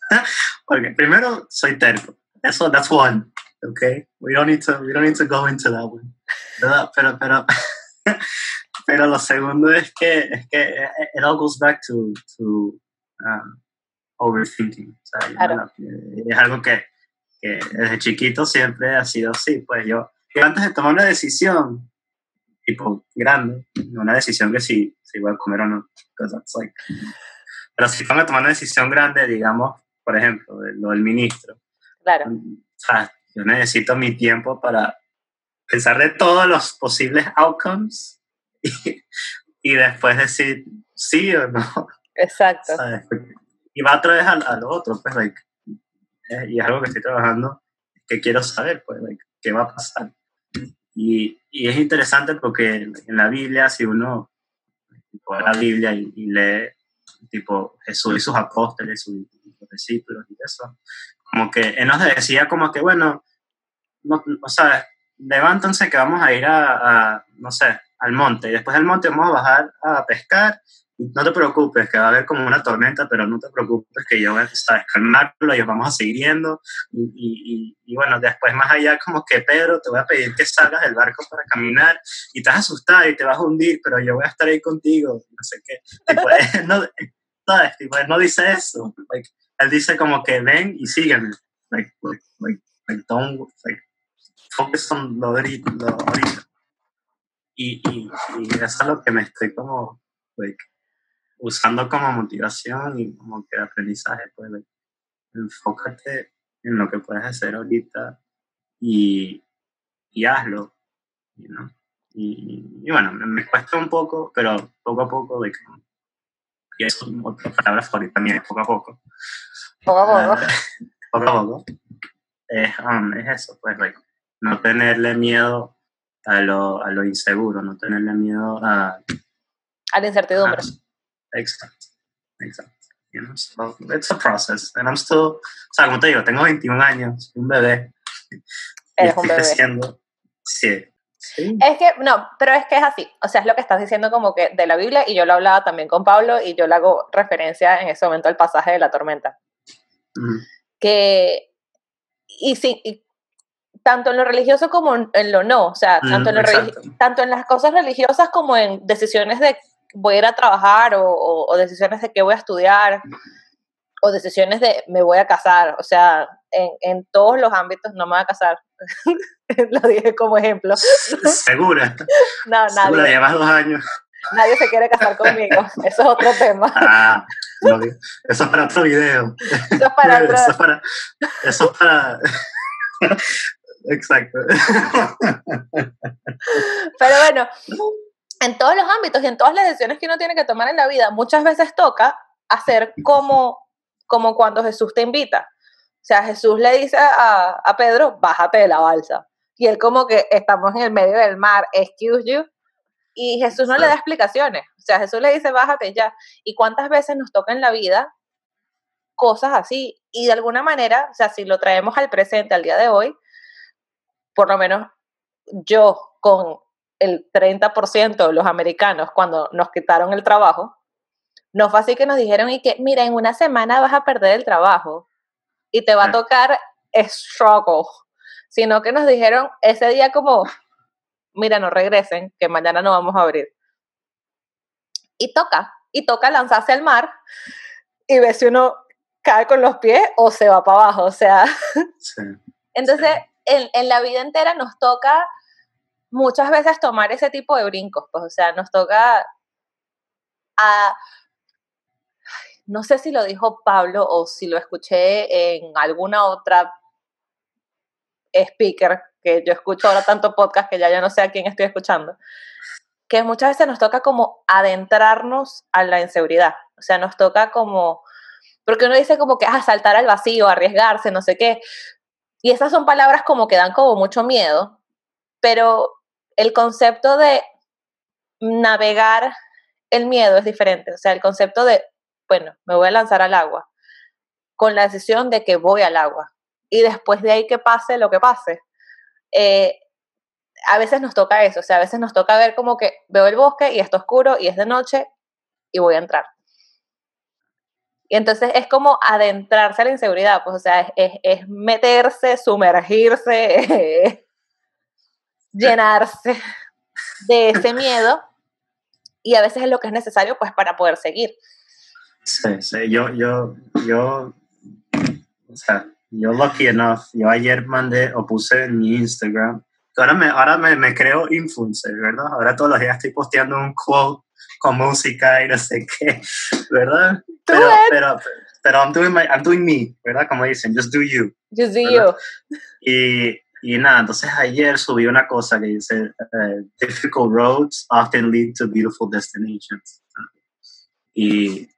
porque primero soy terco. Eso, that's one. Okay, we don't need to, we don't need to go into that one. Pero, pero, pero, pero lo segundo es que, es que it all goes back to, to um, overthinking. O sea, claro. Es algo que, que, desde chiquito siempre ha sido así. Pues yo, antes de tomar una decisión, tipo grande, una decisión que si, si voy a comer o no, like, pero si van a tomar una decisión grande, digamos, por ejemplo, lo del ministro, claro. o sea, yo necesito mi tiempo para pensar de todos los posibles outcomes y, y después decir sí o no. Exacto. Y va otra vez a, lo otro, pues, like, eh, y es algo que estoy trabajando, que quiero saber, pues, like, qué va a pasar. Y, y, es interesante porque en la Biblia, si uno lee la Biblia y, lee, tipo, Jesús y sus apóstoles, sus, sus discípulos y eso, como que él nos decía como que, bueno, no, o sea, levántense que vamos a ir a, no sé, al monte, y después del monte vamos a bajar a pescar, y no te preocupes, que va a haber como una tormenta, pero no te preocupes que yo voy a calmarlo, y vamos a seguir yendo, y, y, y, bueno, después más allá como que Pedro, te voy a pedir que salgas del barco para caminar, y te vas a asustar y te vas a hundir, pero yo voy a estar ahí contigo, no sé qué, tipo, no, ¿sabes? Tipo, no dice eso, él dice como que ven y sígueme, like, like, like, like don't, like, focus on lo ahorita. Y, y, y, eso es lo que me estoy como like, usando como motivación y como que aprendizaje. Pues, like, enfócate en lo que puedes hacer ahorita y, y hazlo. You know? y, y, bueno, me, cuesta un poco, pero poco a poco, like, y eso es otra palabra favorita mía, poco a poco. Poco a poco. Uh, poco a poco. Es, um, es eso, pues, like, no tenerle miedo a lo, a lo inseguro, no tenerle miedo a... A la incertidumbre. exacto, exacto. You know, so it's a process. And I'm still, o sea, como te digo, tengo 21 años, un bebé. Eres un bebé. Creciendo. Sí, Sí. Es que, no, pero es que es así. O sea, es lo que estás diciendo como que de la Biblia, y yo lo hablaba también con Pablo, y yo le hago referencia en ese momento al pasaje de la tormenta. Mm. Que, y sí, y tanto en lo religioso como en lo no, o sea, tanto, en, lo tanto en las cosas religiosas como en decisiones de voy a ir a trabajar o, o, decisiones de qué voy a estudiar o decisiones de me voy a casar, o sea, en, en todos los ámbitos no me voy a casar, lo dije como ejemplo. Segura. no, nadie. Segura, llevas dos años. Nadie se quiere casar conmigo, eso es otro tema. Ah, no, eso es para otro video. Eso es para otro... Eso es para... Eso es para... Exacto. Pero bueno, en todos los ámbitos y en todas las decisiones que uno tiene que tomar en la vida, muchas veces toca hacer como, como cuando Jesús te invita. O sea, Jesús le dice a, a Pedro, bájate de la balsa. Y él como que estamos en el medio del mar, excuse you. Y Jesús no le da explicaciones. O sea, Jesús le dice, bájate ya. ¿Y cuántas veces nos toca en la vida cosas así? Y de alguna manera, o sea, si lo traemos al presente, al día de hoy, por lo menos yo con el 30% de los americanos cuando nos quitaron el trabajo, no fue así que nos dijeron y que, mira, en una semana vas a perder el trabajo y te va a tocar struggle, sino que nos dijeron ese día como, mira, no regresen, que mañana no vamos a abrir. Y toca, y toca lanzarse al mar y ver si uno cae con los pies o se va para abajo, o sea. Entonces, en, la vida entera nos toca muchas veces tomar ese tipo de brincos, pues, o sea, nos toca a... No sé si lo dijo Pablo o si lo escuché en alguna otra speaker, que yo escucho ahora tanto podcast que ya yo no sé a quién estoy escuchando, que muchas veces nos toca como adentrarnos a la inseguridad, o sea, nos toca como, porque uno dice como que ah, saltar al vacío, arriesgarse, no sé qué, y esas son palabras como que dan como mucho miedo, pero el concepto de navegar el miedo es diferente, o sea, el concepto de, bueno, me voy a lanzar al agua, con la decisión de que voy al agua, y después de ahí que pase lo que pase. Eh, a veces nos toca eso, o sea, a veces nos toca ver como que veo el bosque y está oscuro y es de noche y voy a entrar. Y entonces es como adentrarse a la inseguridad, pues, o sea, es, es, meterse, sumergirse, llenarse de ese miedo y a veces es lo que es necesario, pues, para poder seguir. Sí, sí, yo, yo, yo, o sea, yo lucky enough, yo ayer mandé o puse en mi Instagram, ahora me, ahora me, me creo influencer, ¿verdad? Ahora todos los días estoy posteando un quote con música y no sé qué, ¿verdad? Pero, pero, pero I'm doing, my, I'm doing me, ¿verdad? Como dicen, just do you. Just do you. Y, y nada, entonces ayer subí una cosa que dice, uh, difficult roads often lead to beautiful destinations. Y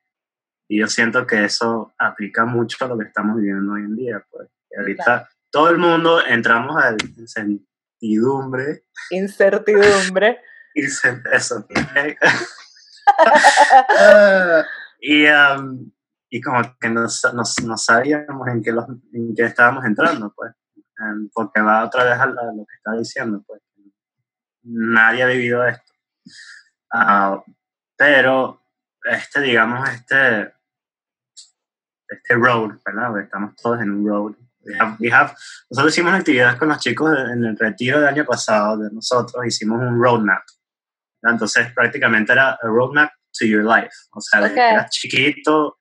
y yo siento que eso aplica mucho a lo que estamos viviendo hoy en día. Pues. ahorita todo el mundo entramos a incertidumbre. Incertidumbre. eso. y, um, y como que no, sabíamos en qué, los, en qué estábamos entrando, pues. Um, porque va otra vez a, lo que estaba diciendo, pues. Nadie ha vivido esto. Uh, pero este, digamos, este, este road, ¿verdad? Estamos todos en un road. We have, nosotros hicimos actividades con los chicos en el retiro del año pasado de nosotros, hicimos un roadmap. Entonces prácticamente era a roadmap to your life. O sea, desde que eras chiquito,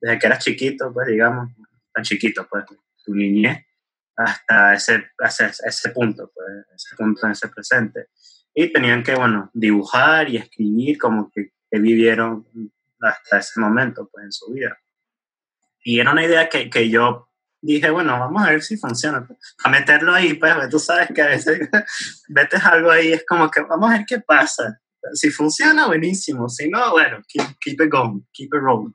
desde que eras chiquito, pues digamos, tan chiquito, pues, tu niñez, hasta ese, ese, ese punto, pues, ese punto en ese presente. Y tenían que, bueno, dibujar y escribir como que, que vivieron hasta ese momento, pues, en su vida. Y era una idea que, que yo dije, bueno, vamos a ver si funciona. A meterlo ahí, pues, tú sabes que a veces metes algo ahí, es como que vamos a ver qué pasa. Si funciona, buenísimo. Si no, bueno, keep, keep it going, keep it rolling.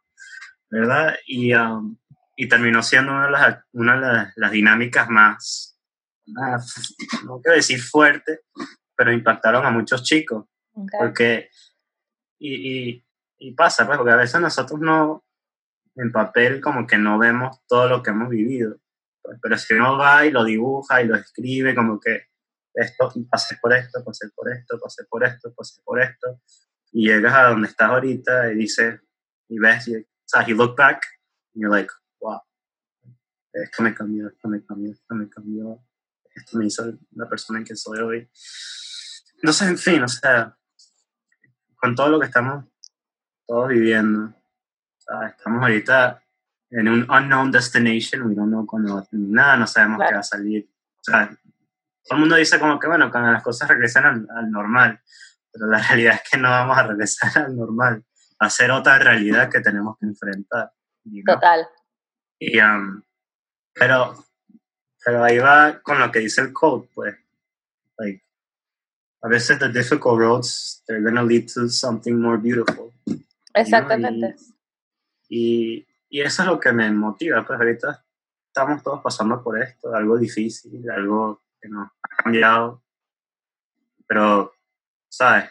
¿Verdad? Y, um, y terminó siendo una de las, una de las, dinámicas más, no quiero decir fuerte, pero impactaron a muchos chicos. Porque, y, y, y pasa, pues, porque a veces nosotros no, en papel como que no vemos todo lo que hemos vivido. Pues, pero si uno va y lo dibuja y lo escribe, como que esto, pasé por esto, pasé por esto, pasé por esto, pasé por esto, y llegas a donde estás ahorita y dices, y ves, y, o sea, you look back, and you're like, wow, esto me cambió, esto me cambió, esto me cambió, esto me hizo la persona en que soy hoy. Entonces, en fin, o sea, con todo lo que estamos todos viviendo, estamos ahorita en un unknown destination, we don't know cuándo va a terminar, no sabemos qué va a salir. O sea, todo el mundo dice como que, bueno, cuando las cosas regresan al, normal, pero la realidad es que no vamos a regresar al normal, a ser otra realidad que tenemos que enfrentar. Total. Y, um, pero, pero ahí va con lo que dice el code, pues. Like, a veces the difficult roads, they're going to lead to something more beautiful. Exactamente. Y, y eso es lo que me motiva, pues ahorita estamos todos pasando por esto, algo difícil, algo que nos ha cambiado, pero, ¿sabes?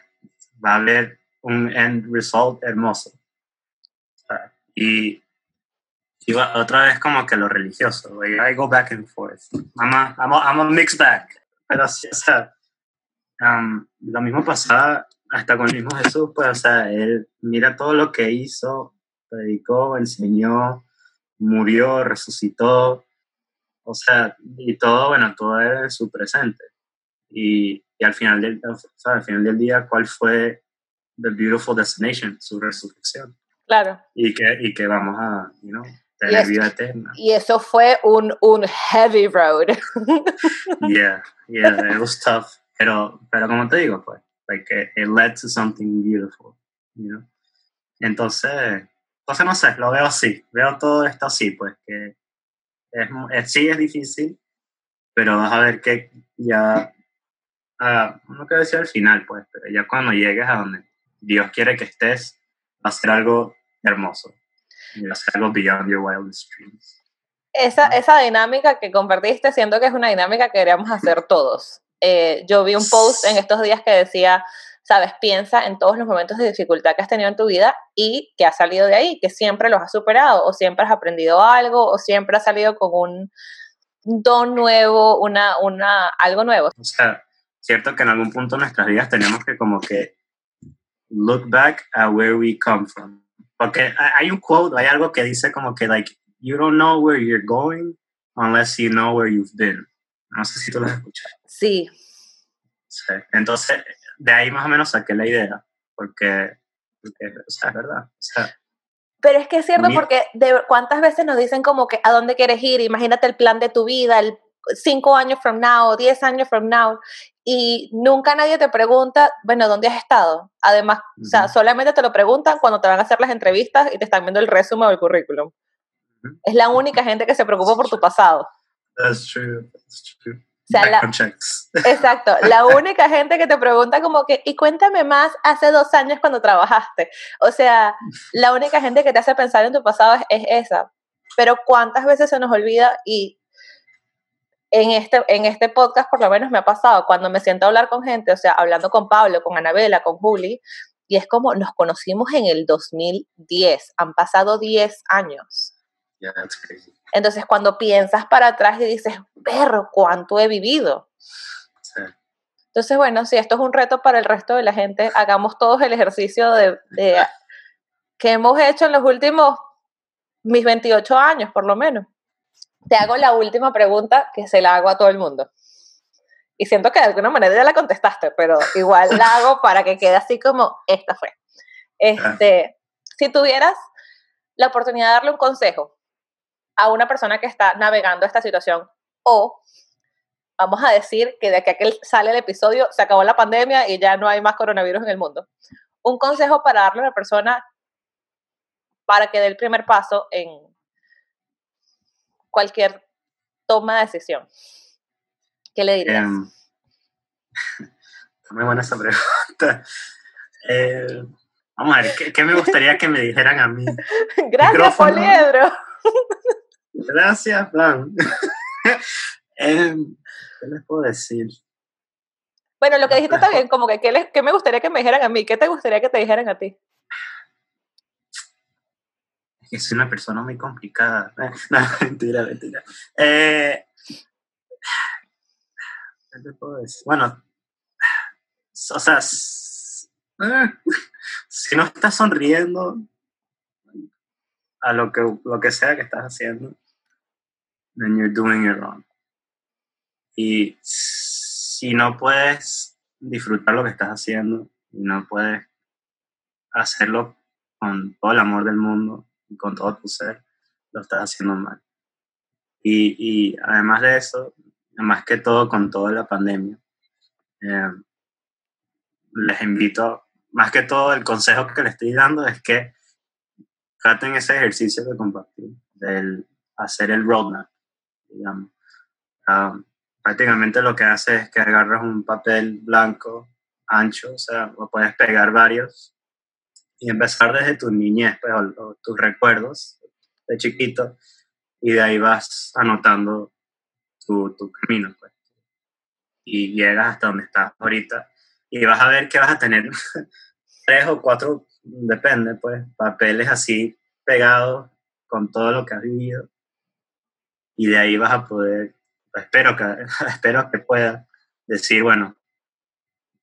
Va a haber un end result hermoso. Y, y otra vez como que lo religioso, I go back and forth. I'm a, I'm a, I'm a mixed bag. Pero o sea, um, lo mismo pasaba hasta con el mismo Jesús, pues, o sea, él mira todo lo que hizo predicó, enseñó, murió, resucitó, o sea, y todo, bueno, todo era en su presente. Y, y al, final del, al final del día, ¿cuál fue The Beautiful Destination? Su resurrección. Claro. Y que, y que vamos a, you know, tener vida eterna. Y eso fue un, un heavy road. yeah, yeah, it was tough. Pero, pero como te digo, pues, like, it, led to something beautiful, you know? Entonces, entonces no sé, lo veo así, veo todo esto así, pues, que es, sí es difícil, pero vas a ver que ya, uh, no quiero decir al final, pues, pero ya cuando llegues a donde Dios quiere que estés, va a ser algo hermoso. Va a ser algo beyond your wildest dreams. Esa, esa dinámica que compartiste, siento que es una dinámica que queríamos hacer todos. Eh, yo vi un post en estos días que decía, sabes, piensa en todos los momentos de dificultad que has tenido en tu vida y que has salido de ahí, que siempre los has superado, o siempre has aprendido algo, o siempre has salido con un don nuevo, una, una, algo nuevo. O sea, cierto que en algún punto de nuestras vidas tenemos que como que look back at where we come from. Porque hay un quote, hay algo que dice como que, like, you don't know where you're going unless you know where you've been. No sé si tú lo has escuchado. Sí. sí. Entonces, de ahí más o menos saqué la idea, porque, porque o sea, es verdad. O sea, pero es que es cierto porque de cuántas veces nos dicen como que a dónde quieres ir, imagínate el plan de tu vida, el cinco años from now, diez años from now, y nunca nadie te pregunta, bueno, ¿dónde has estado? Además, o sea, solamente te lo preguntan cuando te van a hacer las entrevistas y te están viendo el resumen o el currículum. Es la única gente que se preocupa por tu pasado. That's true, that's true. O sea, la, exacto, la única gente que te pregunta como que, y cuéntame más hace dos años cuando trabajaste. O sea, la única gente que te hace pensar en tu pasado es, es esa. Pero cuántas veces se nos olvida y en este, en este podcast por lo menos me ha pasado, cuando me siento a hablar con gente, o sea, hablando con Pablo, con Anabela, con Juli, y es como nos conocimos en el 2010, han pasado 10 años. Yeah, that's crazy. Entonces, cuando piensas para atrás y dices, perro, ¿cuánto he vivido? Sí. Entonces, bueno, si esto es un reto para el resto de la gente, hagamos todos el ejercicio de, que hemos hecho en los últimos, mis 28 años, por lo menos. Te hago la última pregunta que se la hago a todo el mundo. Y siento que de alguna manera ya la contestaste, pero igual la hago para que quede así como esta fue. Este, si tuvieras la oportunidad de darle un consejo a una persona que está navegando esta situación o vamos a decir que de aquí a que sale el episodio se acabó la pandemia y ya no hay más coronavirus en el mundo. Un consejo para darle a la persona para que dé el primer paso en cualquier toma de decisión. ¿Qué le dirías? Um, muy buena esa pregunta. Eh, vamos a ver, ¿qué, me gustaría que me dijeran a mí? Gracias, Poliedro. Gracias, Plan. Em, ¿Qué les puedo decir? Bueno, lo que dijiste está bien, como que ¿qué, me gustaría que me dijeran a mí? ¿Qué te gustaría que te dijeran a ti? Es que soy una persona muy complicada. No, mentira, mentira. Eh, ¿Qué te puedo decir? Bueno, o sea, eh, si no estás sonriendo a lo que, lo que sea que estás haciendo, then you're doing it wrong. Y si no puedes disfrutar lo que estás haciendo y no puedes hacerlo con todo el amor del mundo y con todo tu ser, lo estás haciendo mal. Y, y además de eso, más que todo con toda la pandemia, eh, les invito, más que todo el consejo que les estoy dando es que traten ese ejercicio de compartir, del hacer el roadmap digamos. Um, prácticamente lo que hace es que agarras un papel blanco ancho, o sea, lo puedes pegar varios y empezar desde tu niñez, pues, o, tus recuerdos de chiquito, y de ahí vas anotando tu, tu camino, pues. Y llegas hasta donde estás ahorita, y vas a ver que vas a tener tres o cuatro, depende, pues, papeles así pegados con todo lo que has vivido y de ahí vas a poder, espero que, espero que puedas decir, bueno,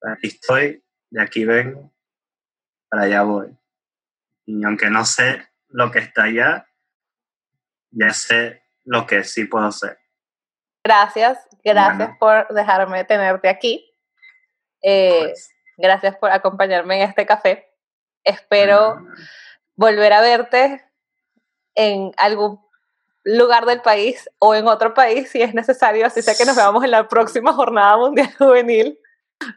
aquí estoy, de aquí vengo, para allá voy. Y aunque no sé lo que está allá, ya sé lo que sí puedo hacer. Gracias, gracias por dejarme tenerte aquí. Eh, pues. Gracias por acompañarme en este café. Espero volver a verte en algún lugar del país o en otro país si es necesario, así sea que nos veamos en la próxima jornada mundial juvenil.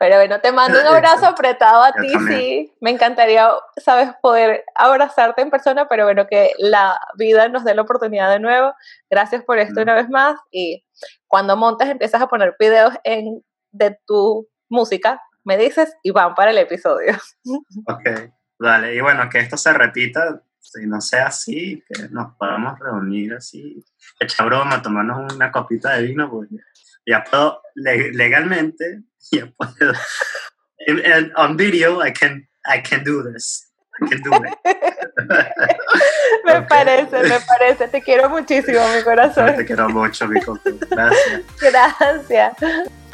Pero bueno, te mando un abrazo apretado a ti, sí. Me encantaría, sabes, poder abrazarte en persona, pero bueno, que la vida nos dé la oportunidad de nuevo. Gracias por esto una vez más. Y cuando montes, empiezas a poner videos en, de tu música, me dices y van para el episodio. Ok, dale. Y bueno, que esto se repita, si no sea así, que nos podamos reunir así, echar broma, tomarnos una copita de vino, pues ya puedo legalmente yeah, puedo. In, in, on video, I can, I can do this. I can do it. me okay. parece, me parece. Te quiero muchísimo, mi corazón. Te quiero mucho, mi corazón. Gracias. Gracias.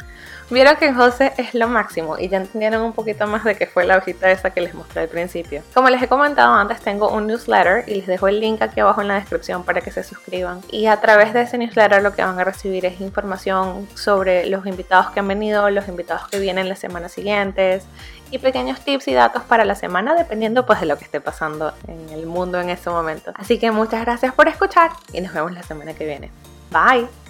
Vieron que José es lo máximo y ya entendieron un poquito más de qué fue la hojita esa que les mostré al principio. Como les he comentado antes, tengo un newsletter y les dejo el link aquí abajo en la descripción para que se suscriban. Y a través de ese newsletter lo que van a recibir es información sobre los invitados que han venido, los invitados que vienen las semanas siguientes y pequeños tips y datos para la semana dependiendo pues de lo que esté pasando en el mundo en ese momento. Así que muchas gracias por escuchar y nos vemos la semana que viene. Bye.